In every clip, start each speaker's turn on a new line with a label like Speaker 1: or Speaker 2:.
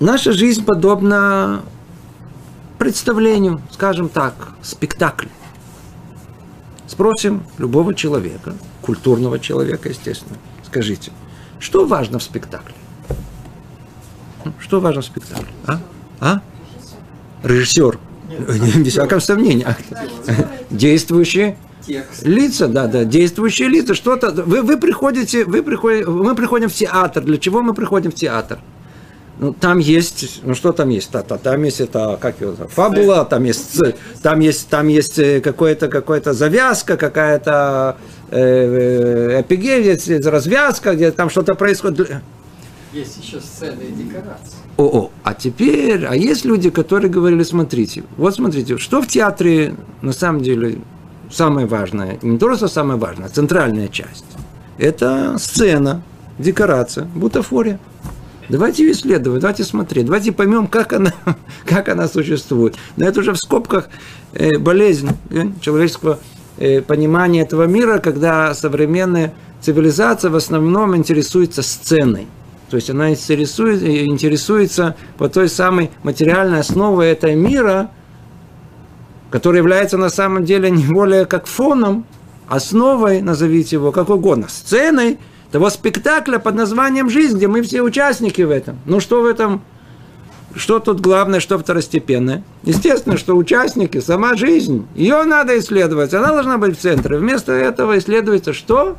Speaker 1: Наша жизнь подобна представлению, скажем так, спектаклю. Спросим любого человека, культурного человека, естественно, скажите, что важно в спектакле? Что важно в спектакле? А? А? Режиссер. Без всякого сомнения. Действующие лица, да, да, действующие лица, что-то. Вы, вы приходите, вы приходите, мы приходим в театр. Для чего мы приходим в театр? Ну, там есть, ну что там есть? Та, та, там есть это, как его, фабула, там есть, там есть, там есть э, какая-то какая завязка, какая-то э, эпигея, есть развязка, где там что-то происходит.
Speaker 2: Есть еще сцены и декорации.
Speaker 1: О, о, а теперь, а есть люди, которые говорили, смотрите, вот смотрите, что в театре на самом деле самое важное, не то, что самое важное, а центральная часть. Это сцена, декорация, бутафория. Давайте ее исследовать, давайте смотреть, давайте поймем, как она, как она существует. Но это уже в скобках э, болезнь э, человеческого э, понимания этого мира, когда современная цивилизация в основном интересуется сценой. То есть она интересует, интересуется по той самой материальной основе этого мира, который является на самом деле не более как фоном, основой, назовите его как угодно, сценой – того спектакля под названием «Жизнь», где мы все участники в этом. Ну что в этом, что тут главное, что второстепенное? Естественно, что участники, сама жизнь, ее надо исследовать, она должна быть в центре. Вместо этого исследуется что?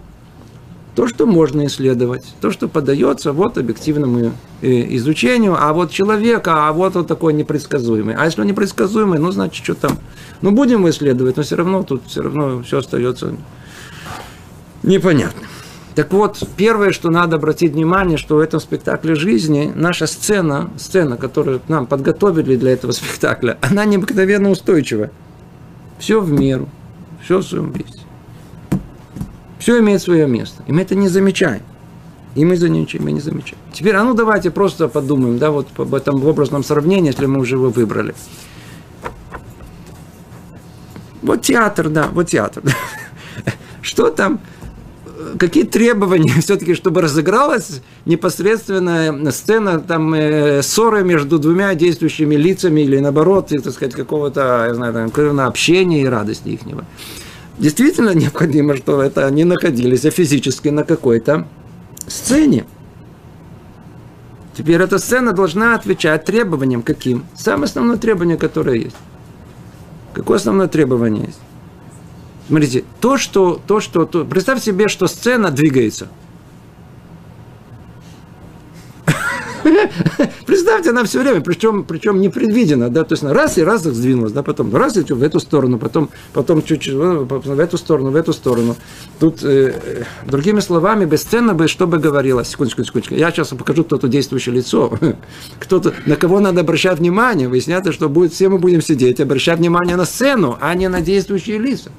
Speaker 1: То, что можно исследовать, то, что подается вот объективному э, изучению, а вот человека, а вот он такой непредсказуемый. А если он непредсказуемый, ну, значит, что там? Ну, будем исследовать, но все равно тут все равно все остается непонятным. Так вот, первое, что надо обратить внимание, что в этом спектакле жизни наша сцена, сцена, которую нам подготовили для этого спектакля, она необыкновенно устойчива. Все в меру, все в своем месте. Все имеет свое место. И мы это не замечаем. И мы за ничем мы не замечаем. Теперь, а ну давайте просто подумаем, да, вот об этом образном сравнении, если мы уже его выбрали. Вот театр, да, вот театр. Что там какие требования все-таки, чтобы разыгралась непосредственная сцена там э, ссоры между двумя действующими лицами или наоборот, так сказать, какого-то, я знаю, там, общения и радости ихнего. Действительно необходимо, что это они находились физически на какой-то сцене. Теперь эта сцена должна отвечать требованиям каким? Самое основное требование, которое есть. Какое основное требование есть? Смотрите, то, что, то, что, то, представь себе, что сцена двигается. Представьте, она все время, причем, причем непредвиденно, да, то есть раз и раз их сдвинулась, да, потом раз и в эту сторону, потом, потом чуть-чуть в эту сторону, в эту сторону. Тут, э, э другими словами, без сцены бы, что бы говорилось, секундочку, секундочку, я сейчас покажу кто-то действующее лицо, кто-то, на кого надо обращать внимание, выясняется, что будет, все мы будем сидеть, обращать внимание на сцену, а не на действующие лица.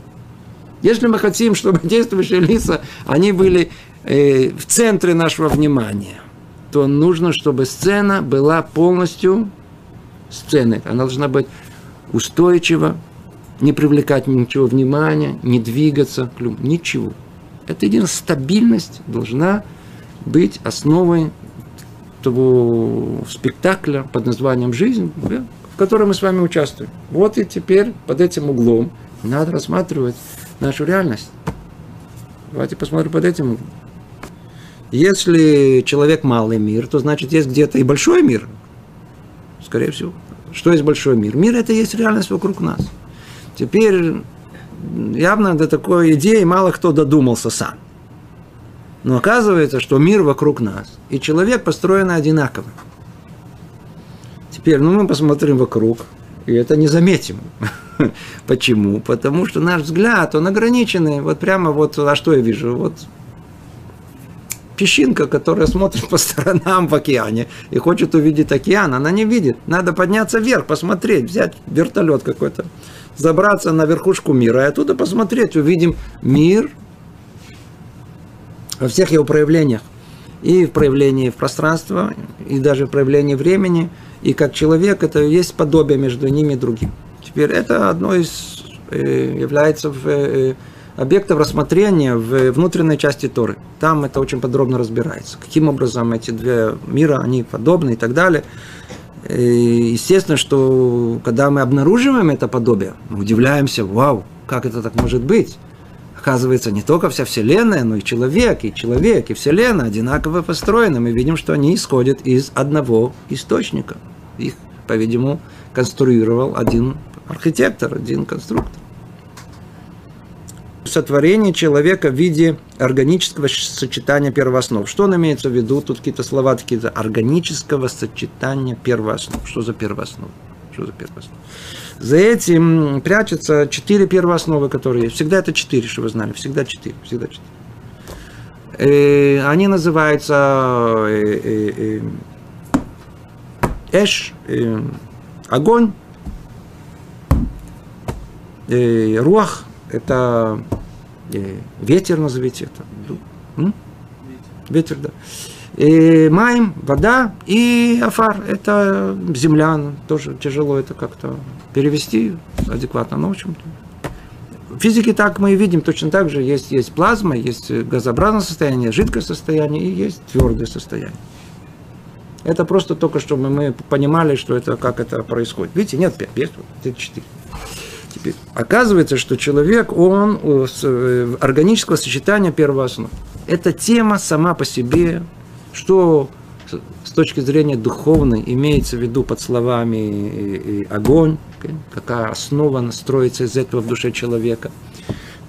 Speaker 1: Если мы хотим, чтобы действующие лица, они были э, в центре нашего внимания, то нужно, чтобы сцена была полностью сценой. Она должна быть устойчива, не привлекать ничего внимания, не двигаться, ничего. Это единственная стабильность должна быть основой того спектакля под названием «Жизнь», в котором мы с вами участвуем. Вот и теперь под этим углом надо рассматривать нашу реальность. Давайте посмотрим под этим. Если человек малый мир, то значит есть где-то и большой мир. Скорее всего. Что есть большой мир? Мир это есть реальность вокруг нас. Теперь явно до такой идеи мало кто додумался сам. Но оказывается, что мир вокруг нас. И человек построен одинаково. Теперь, ну мы посмотрим вокруг. И это не заметим. Почему? Потому что наш взгляд, он ограниченный. Вот прямо вот, а что я вижу? Вот песчинка, которая смотрит по сторонам в океане и хочет увидеть океан, она не видит. Надо подняться вверх, посмотреть, взять вертолет какой-то, забраться на верхушку мира и оттуда посмотреть, увидим мир во всех его проявлениях. И в проявлении пространства, и даже в проявлении времени – и как человек, это есть подобие между ними и другим. Теперь это одно из э, является в, э, объектов рассмотрения в внутренней части Торы. Там это очень подробно разбирается. Каким образом эти две мира, они подобны и так далее. И естественно, что когда мы обнаруживаем это подобие, мы удивляемся, вау, как это так может быть? Оказывается, не только вся Вселенная, но и человек, и человек, и Вселенная одинаково построены. Мы видим, что они исходят из одного источника. Их, по-видимому, конструировал один архитектор, один конструктор сотворение человека в виде органического сочетания первооснов. Что он имеется в виду? Тут какие-то слова такие. Органического сочетания первооснов. Что за первооснов? Что за первооснов? За этим прячутся четыре первоосновы, которые есть. Всегда это четыре, что вы знали. Всегда четыре. Всегда четыре. И э, они называются э, э, Эш, огонь, руах, это ветер, назовите это. М? Ветер, да. И маем, вода и афар, это земля, тоже тяжело это как-то перевести адекватно, но в общем-то. В физике так мы и видим, точно так же есть, есть плазма, есть газообразное состояние, жидкое состояние и есть твердое состояние. Это просто только, чтобы мы понимали, что это, как это происходит. Видите, нет пять, вот, четыре. Теперь. Оказывается, что человек, он э, органического сочетания первооснов. Эта тема сама по себе, что с точки зрения духовной имеется в виду под словами огонь, какая основа строится из этого в душе человека,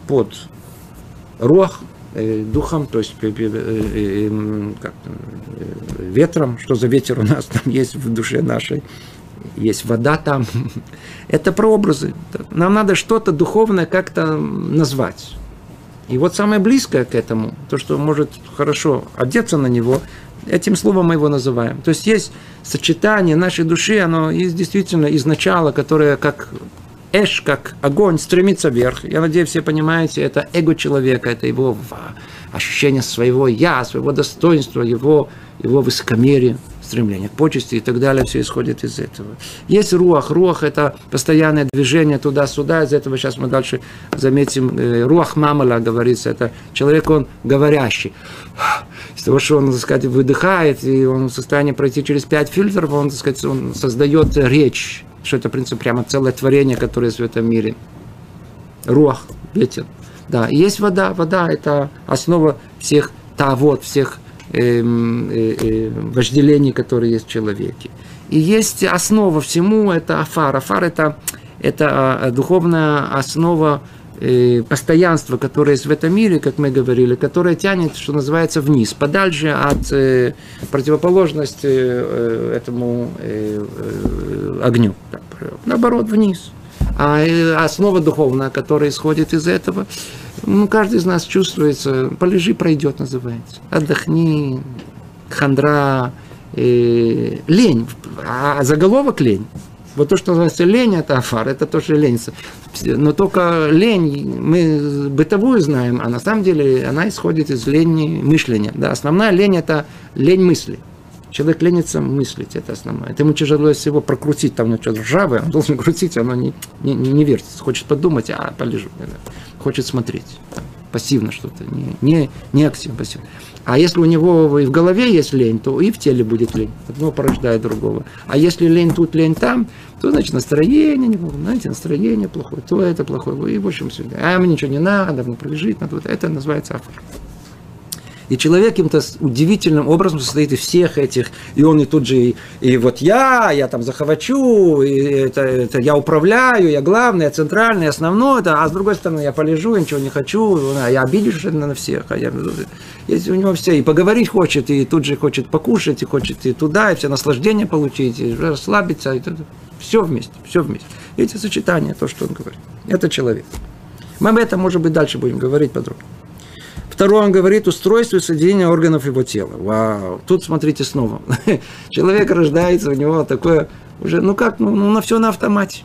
Speaker 1: под рух, э, духом, то есть э, как, ветром, что за ветер у нас там есть в душе нашей, есть вода там. Это прообразы. Нам надо что-то духовное как-то назвать. И вот самое близкое к этому, то, что может хорошо одеться на него, этим словом мы его называем. То есть есть сочетание нашей души, оно есть действительно из начала, которое как эш, как огонь, стремится вверх. Я надеюсь, все понимаете, это эго человека, это его ощущение своего я, своего достоинства, его, его высокомерия стремление к почести и так далее, все исходит из этого. Есть руах. Руах – это постоянное движение туда-сюда. Из этого сейчас мы дальше заметим. Э, руах мамала, говорится, это человек, он говорящий. Из того, что он, так сказать, выдыхает, и он в состоянии пройти через пять фильтров, он, так сказать, он создает речь, что это, в принципе, прямо целое творение, которое есть в этом мире. Руах, ветер. Да, и есть вода. Вода – это основа всех тавод, всех э, э, вожделений, которые есть в человеке. И есть основа всему, это афар. Афар это, это а, духовная основа э, постоянства, которое есть в этом мире, как мы говорили, которое тянет, что называется, вниз, подальше от э, противоположности э, этому э, э, огню. Наоборот, вниз. А основа духовная, которая исходит из этого, ну, каждый из нас чувствуется, полежи, пройдет, называется. Отдохни, хандра, э, лень, а заголовок лень. Вот то, что называется лень, это афар, это тоже лень. Но только лень, мы бытовую знаем, а на самом деле она исходит из лени мышления. Да? Основная лень – это лень мысли. Человек ленится мыслить, это основное. Это ему тяжело всего прокрутить, там что-то ржавое, он должен крутить, оно не, не, не вертится. Хочет подумать, а полежу хочет смотреть. Пассивно что-то, не, не, не активно, пассивно. А если у него и в голове есть лень, то и в теле будет лень. Одно порождает другого. А если лень тут, лень там, то значит настроение, знаете, настроение плохое, то это плохое. И в общем все. А мне ничего не надо, мне пролежит, надо, это называется афор. И человек каким-то удивительным образом состоит из всех этих, и он и тут же, и, и вот я, я там захвачу, и это, это я управляю, я главный, я центральный, основной, это, а с другой стороны я полежу, я ничего не хочу, а я обидишь на всех, а я, есть у него все, и поговорить хочет, и тут же хочет покушать, и хочет и туда, и все наслаждения получить, и расслабиться, и все вместе, все вместе. Эти сочетания, то, что он говорит, это человек. Мы об этом, может быть, дальше будем говорить подробно. Второе, он говорит устройство и соединение органов его тела. Вау. Тут смотрите снова. Человек рождается, у него такое уже, ну как, ну, ну на все на автомате.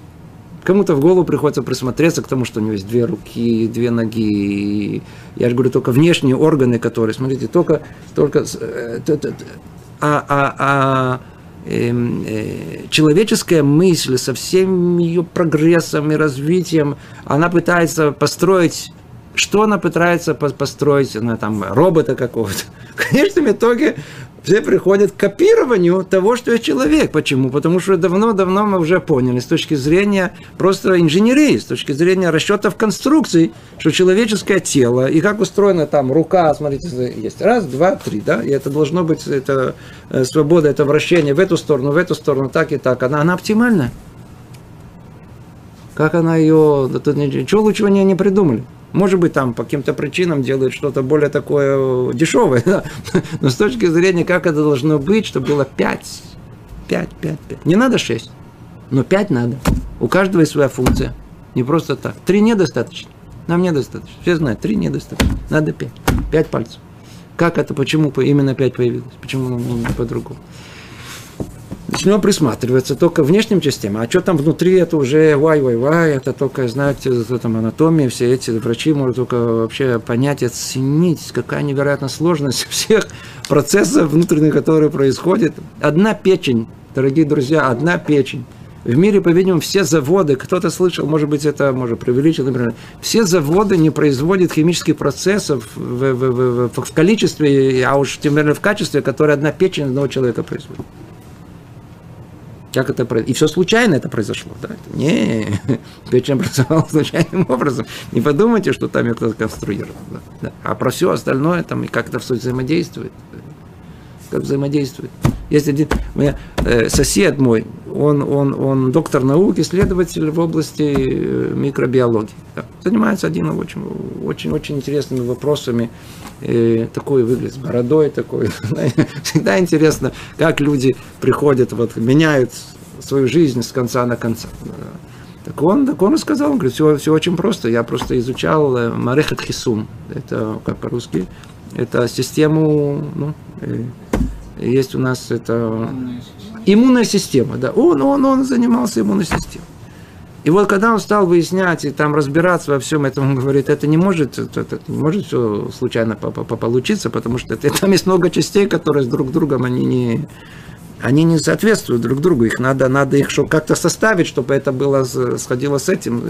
Speaker 1: Кому-то в голову приходится присмотреться к тому, что у него есть две руки, две ноги. Я же говорю, только внешние органы, которые, смотрите, только, только э, а, а, а эм, э, человеческая мысль со всем ее прогрессом и развитием, она пытается построить Что она пытается построить, она там робота какого-то. В конечном итоге все приходят к копированию того, что я человек. Почему? Потому что давно-давно мы уже поняли с точки зрения просто инженерии, с точки зрения расчетов конструкций, что человеческое тело и как устроена там рука, смотрите, есть раз, два, три, да, и это должно быть, это э, свобода, это вращение в эту сторону, в эту сторону, так и так, она, она оптимальна. Как она ее, тут ничего лучшего не, не придумали. Может быть, там по каким-то причинам делают что-то более такое дешевое, да? но с точки зрения, как это должно быть, чтобы было 5, 5, 5, 5. Не надо 6, но 5 надо. У каждого есть своя функция. Не просто так. 3 недостаточно. Нам недостаточно. Все знают, 3 недостаточно. Надо 5. 5 пальцев. Как это, почему именно 5 появилось? Почему по-другому? Начнем присматриваться только внешним частям. А что там внутри, это уже вай-вай-вай, это только, знаете, там анатомия, все эти врачи могут только вообще понять, оценить, какая невероятная сложность всех процессов внутренних, которые происходят. Одна печень, дорогие друзья, одна печень. В мире, по-видимому, все заводы, кто-то слышал, может быть, это может преувеличить, например, все заводы не производят химических процессов в, в, в, в, количестве, а уж тем более в качестве, которое одна печень одного человека производит. Как это произошло? И все случайно это произошло. Да? Не, печень образовалась случайным образом. Не подумайте, что там ее кто-то конструировал. Да? Да. А про все остальное там и как это все взаимодействует. Как взаимодействует. Есть один меня, э, сосед мой, он, он, он доктор наук, исследователь в области э, микробиологии. Да. Занимается один очень, очень, очень интересными вопросами. Э, такой выглядит, с бородой такой. Всегда интересно, как люди приходят, вот, меняют свою жизнь с конца на конца. Так он, так он сказал, он говорит, все, все очень просто. Я просто изучал э, Марехат Хисум. Это как по-русски? Это систему, ну, есть у нас это иммунная система, да. Он, он, он занимался иммунной системой. И вот когда он стал выяснять и там разбираться во всем этом, он говорит, это не может, это, не может все случайно получиться, потому что это, там есть много частей, которые с друг другом они не, они не соответствуют друг другу, их надо, надо их как-то составить, чтобы это было сходило с этим.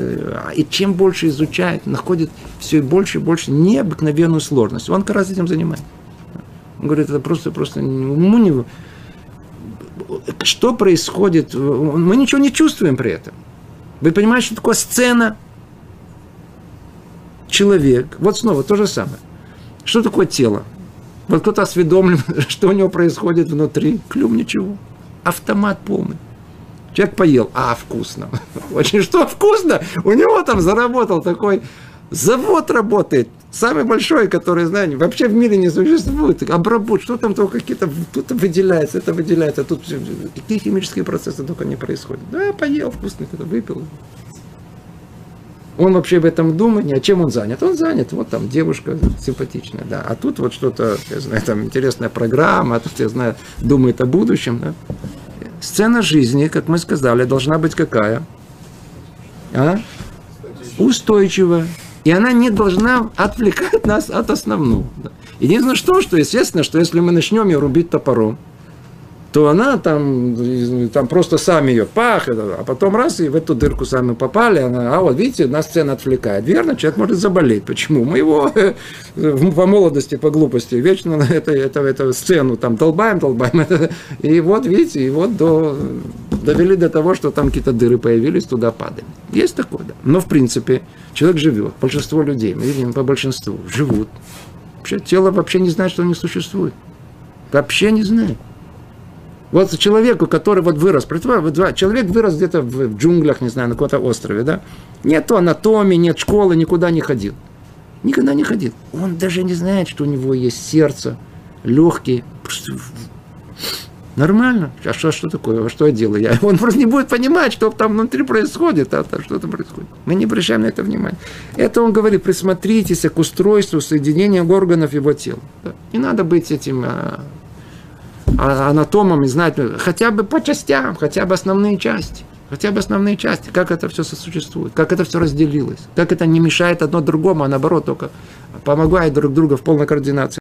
Speaker 1: И чем больше изучает, находит все больше и больше необыкновенную сложность. Он как раз этим занимается. Он говорит, это просто, просто уму не... Что происходит? Мы ничего не чувствуем при этом. Вы понимаете, что такое сцена? Человек. Вот снова то же самое. Что такое тело? Вот кто-то осведомлен, что у него происходит внутри. Клюм ничего. Автомат полный. Человек поел, а вкусно. Очень что вкусно? У него там заработал такой завод работает, самый большой, который, знаете, вообще в мире не существует. Обработ, что там только какие-то, тут выделяется, это выделяется, тут какие химические процессы только не происходят. Да, поел вкусно, это выпил. Он вообще об этом думает, а чем он занят? Он занят, вот там девушка симпатичная, да. А тут вот что-то, я знаю, там интересная программа, а тут, я знаю, думает о будущем, да. Сцена жизни, как мы сказали, должна быть какая? А? Устойчивая. И она не должна отвлекать нас от основного. Единственное, что, что естественно, что если мы начнем ее рубить топором, то она там, там просто сами ее пах, а потом раз и в эту дырку сами попали, она, а вот видите, нас сцена отвлекает. Верно, человек может заболеть. Почему? Мы его по молодости, по глупости вечно на это, это, эту сцену там долбаем, долбаем. И вот, видите, и вот до, довели до того, что там какие-то дыры появились, туда падаем. Есть такое, да. Но в принципе человек живет, большинство людей, мы видим по большинству, живут. Вообще тело вообще не знает, что они существуют. Вообще не знает. Вот человеку, который вот вырос, человек вырос где-то в джунглях, не знаю, на каком-то острове, да? Нет анатомии, нет школы, никуда не ходил. Никогда не ходил. Он даже не знает, что у него есть сердце, легкие. Нормально. А что, что такое? А что я делаю? Я, он просто не будет понимать, что там внутри происходит, а, а что там происходит. Мы не обращаем на это внимания. Это он говорит, присмотритесь к устройству соединения органов его тела. Да. Не надо быть этим а, а, анатомам и знать, хотя бы по частям, хотя бы основные части. Хотя бы основные части, как это все сосуществует, как это все разделилось, как это не мешает одно другому, а наоборот только помогает друг другу в полной координации.